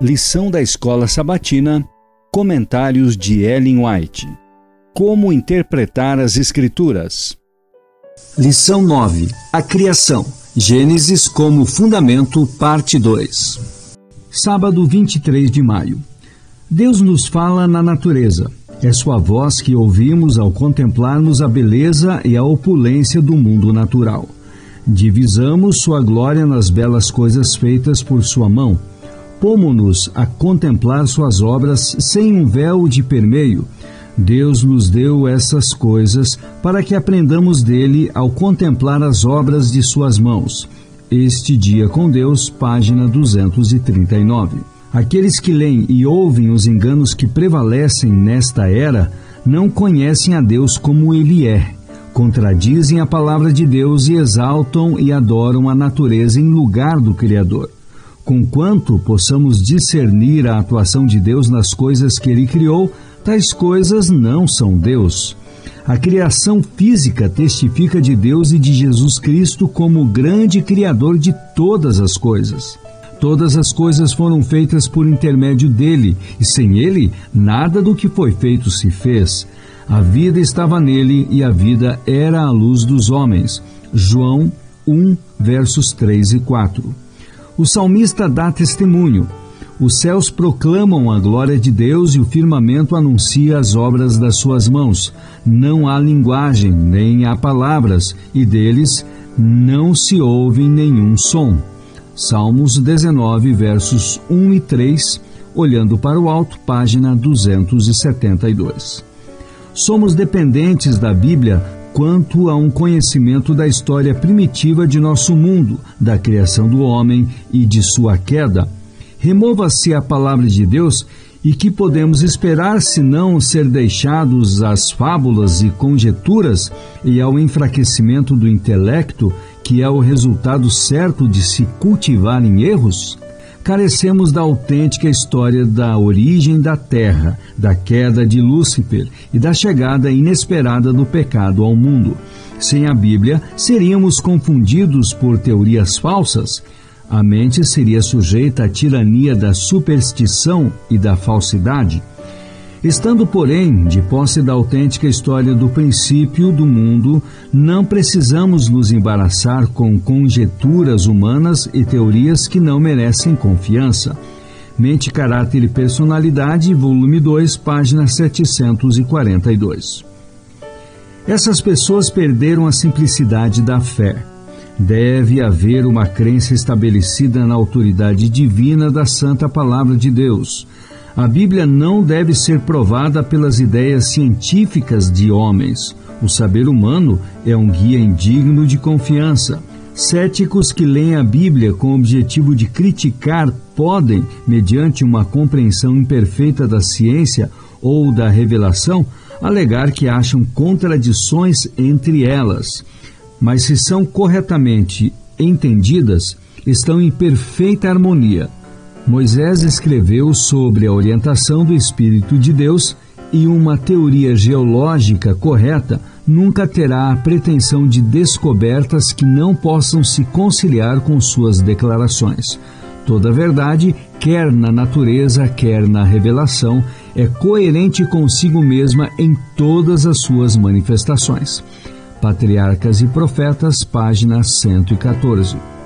Lição da Escola Sabatina, Comentários de Ellen White. Como interpretar as Escrituras? Lição 9: A Criação. Gênesis como Fundamento, Parte 2. Sábado 23 de maio. Deus nos fala na natureza. É sua voz que ouvimos ao contemplarmos a beleza e a opulência do mundo natural. Divisamos sua glória nas belas coisas feitas por sua mão pomo-nos a contemplar suas obras sem um véu de permeio. Deus nos deu essas coisas para que aprendamos dele ao contemplar as obras de suas mãos. Este Dia com Deus, página 239. Aqueles que leem e ouvem os enganos que prevalecem nesta era não conhecem a Deus como ele é. Contradizem a palavra de Deus e exaltam e adoram a natureza em lugar do Criador conquanto possamos discernir a atuação de Deus nas coisas que Ele criou, tais coisas não são Deus. A criação física testifica de Deus e de Jesus Cristo como grande Criador de todas as coisas. Todas as coisas foram feitas por intermédio dele, e sem ele, nada do que foi feito se fez. A vida estava nele e a vida era a luz dos homens. João 1, versos 3 e 4. O salmista dá testemunho. Os céus proclamam a glória de Deus e o firmamento anuncia as obras das suas mãos. Não há linguagem, nem há palavras, e deles não se ouve nenhum som. Salmos 19, versos 1 e 3, olhando para o alto, página 272. Somos dependentes da Bíblia quanto a um conhecimento da história primitiva de nosso mundo, da criação do homem e de sua queda. Remova-se a palavra de Deus e que podemos esperar se não ser deixados às fábulas e conjecturas e ao enfraquecimento do intelecto, que é o resultado certo de se cultivar em erros? Carecemos da autêntica história da origem da Terra, da queda de Lúcifer e da chegada inesperada do pecado ao mundo. Sem a Bíblia, seríamos confundidos por teorias falsas. A mente seria sujeita à tirania da superstição e da falsidade. Estando, porém, de posse da autêntica história do princípio do mundo, não precisamos nos embaraçar com conjecturas humanas e teorias que não merecem confiança. Mente, Caráter e Personalidade, volume 2, página 742. Essas pessoas perderam a simplicidade da fé. Deve haver uma crença estabelecida na autoridade divina da Santa Palavra de Deus a Bíblia não deve ser provada pelas ideias científicas de homens. O saber humano é um guia indigno de confiança. Céticos que leem a Bíblia com o objetivo de criticar podem, mediante uma compreensão imperfeita da ciência ou da revelação, alegar que acham contradições entre elas. Mas se são corretamente entendidas, estão em perfeita harmonia. Moisés escreveu sobre a orientação do Espírito de Deus e uma teoria geológica correta nunca terá a pretensão de descobertas que não possam se conciliar com suas declarações. Toda verdade, quer na natureza, quer na revelação, é coerente consigo mesma em todas as suas manifestações. Patriarcas e Profetas, página 114.